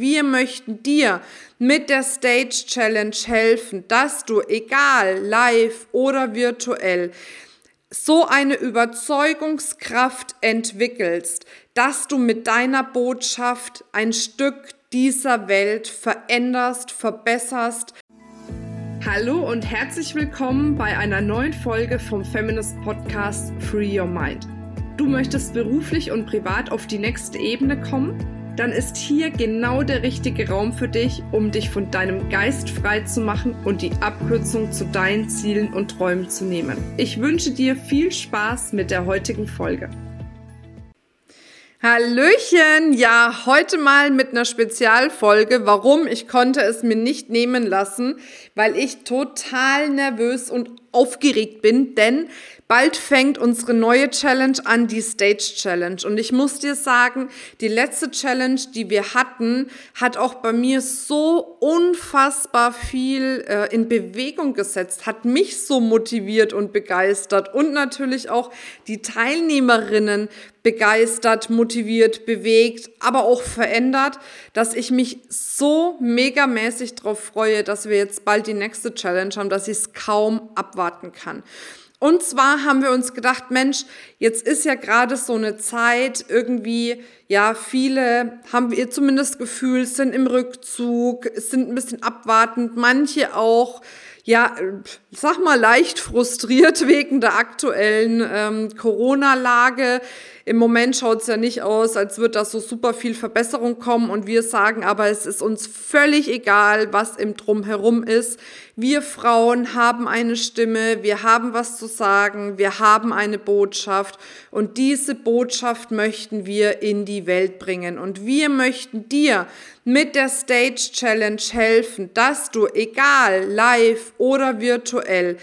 Wir möchten dir mit der Stage Challenge helfen, dass du, egal live oder virtuell, so eine Überzeugungskraft entwickelst, dass du mit deiner Botschaft ein Stück dieser Welt veränderst, verbesserst. Hallo und herzlich willkommen bei einer neuen Folge vom Feminist Podcast Free Your Mind. Du möchtest beruflich und privat auf die nächste Ebene kommen? Dann ist hier genau der richtige Raum für dich, um dich von deinem Geist frei zu machen und die Abkürzung zu deinen Zielen und Träumen zu nehmen. Ich wünsche dir viel Spaß mit der heutigen Folge. Hallöchen, ja, heute mal mit einer Spezialfolge. Warum? Ich konnte es mir nicht nehmen lassen, weil ich total nervös und aufgeregt bin, denn Bald fängt unsere neue Challenge an, die Stage Challenge. Und ich muss dir sagen, die letzte Challenge, die wir hatten, hat auch bei mir so unfassbar viel äh, in Bewegung gesetzt, hat mich so motiviert und begeistert und natürlich auch die Teilnehmerinnen begeistert, motiviert, bewegt, aber auch verändert, dass ich mich so megamäßig darauf freue, dass wir jetzt bald die nächste Challenge haben, dass ich es kaum abwarten kann. Und zwar haben wir uns gedacht, Mensch, jetzt ist ja gerade so eine Zeit, irgendwie, ja, viele haben wir zumindest Gefühl, sind im Rückzug, sind ein bisschen abwartend, manche auch, ja, sag mal, leicht frustriert wegen der aktuellen ähm, Corona-Lage. Im Moment schaut es ja nicht aus, als würde da so super viel Verbesserung kommen und wir sagen aber, es ist uns völlig egal, was im Drumherum ist. Wir Frauen haben eine Stimme, wir haben was zu sagen, wir haben eine Botschaft und diese Botschaft möchten wir in die Welt bringen und wir möchten dir mit der Stage Challenge helfen, dass du egal live oder virtuell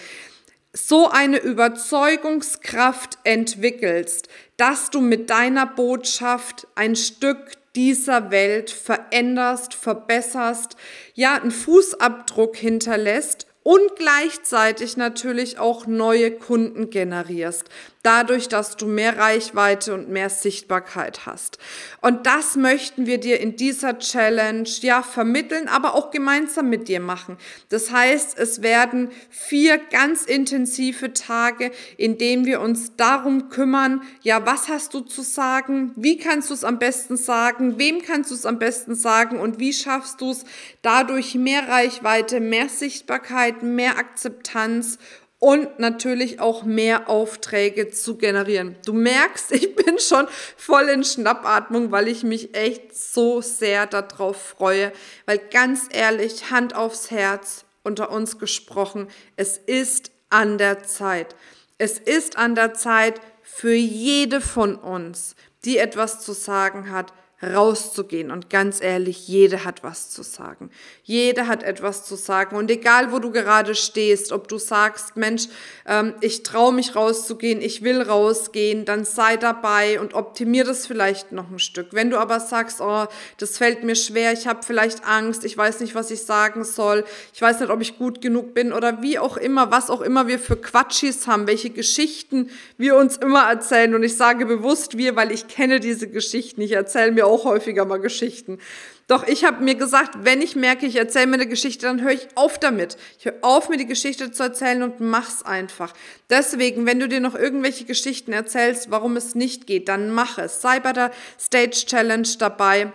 so eine Überzeugungskraft entwickelst, dass du mit deiner Botschaft ein Stück dieser Welt veränderst, verbesserst, ja, einen Fußabdruck hinterlässt und gleichzeitig natürlich auch neue Kunden generierst dadurch, dass du mehr Reichweite und mehr Sichtbarkeit hast. Und das möchten wir dir in dieser Challenge ja vermitteln, aber auch gemeinsam mit dir machen. Das heißt, es werden vier ganz intensive Tage, in denen wir uns darum kümmern, ja, was hast du zu sagen? Wie kannst du es am besten sagen? Wem kannst du es am besten sagen? Und wie schaffst du es dadurch mehr Reichweite, mehr Sichtbarkeit, mehr Akzeptanz und natürlich auch mehr Aufträge zu generieren. Du merkst, ich bin schon voll in Schnappatmung, weil ich mich echt so sehr darauf freue, weil ganz ehrlich, Hand aufs Herz unter uns gesprochen, es ist an der Zeit. Es ist an der Zeit für jede von uns, die etwas zu sagen hat, rauszugehen. Und ganz ehrlich, jede hat was zu sagen. Jede hat etwas zu sagen. Und egal, wo du gerade stehst, ob du sagst, Mensch, ähm, ich traue mich rauszugehen, ich will rausgehen, dann sei dabei und optimier das vielleicht noch ein Stück. Wenn du aber sagst, oh, das fällt mir schwer, ich habe vielleicht Angst, ich weiß nicht, was ich sagen soll, ich weiß nicht, ob ich gut genug bin oder wie auch immer, was auch immer wir für Quatschis haben, welche Geschichten wir uns immer erzählen. Und ich sage bewusst wir, weil ich kenne diese Geschichten. Ich erzähle mir auch häufiger mal Geschichten. Doch ich habe mir gesagt, wenn ich merke, ich erzähle mir eine Geschichte, dann höre ich auf damit. Ich höre auf, mir die Geschichte zu erzählen und mach's einfach. Deswegen, wenn du dir noch irgendwelche Geschichten erzählst, warum es nicht geht, dann mach es. Sei bei der Stage Challenge dabei.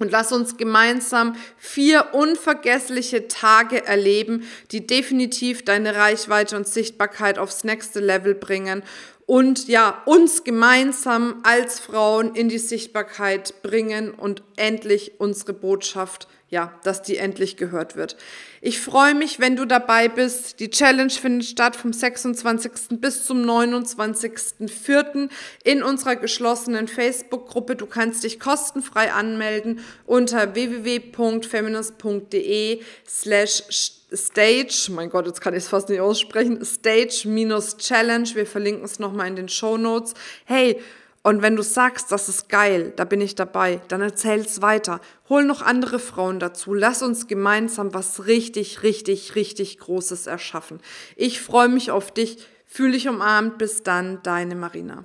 Und lass uns gemeinsam vier unvergessliche Tage erleben, die definitiv deine Reichweite und Sichtbarkeit aufs nächste Level bringen und ja, uns gemeinsam als Frauen in die Sichtbarkeit bringen und endlich unsere Botschaft, ja, dass die endlich gehört wird. Ich freue mich, wenn du dabei bist. Die Challenge findet statt vom 26. bis zum 29.04. in unserer geschlossenen Facebook-Gruppe. Du kannst dich kostenfrei anmelden unter www.feminist.de slash Stage, mein Gott, jetzt kann ich es fast nicht aussprechen, Stage-Challenge, wir verlinken es nochmal in den Show Notes. Hey, und wenn du sagst, das ist geil, da bin ich dabei, dann erzähl's weiter. Hol noch andere Frauen dazu. Lass uns gemeinsam was richtig, richtig, richtig Großes erschaffen. Ich freue mich auf dich. Fühl dich umarmt. Bis dann, deine Marina.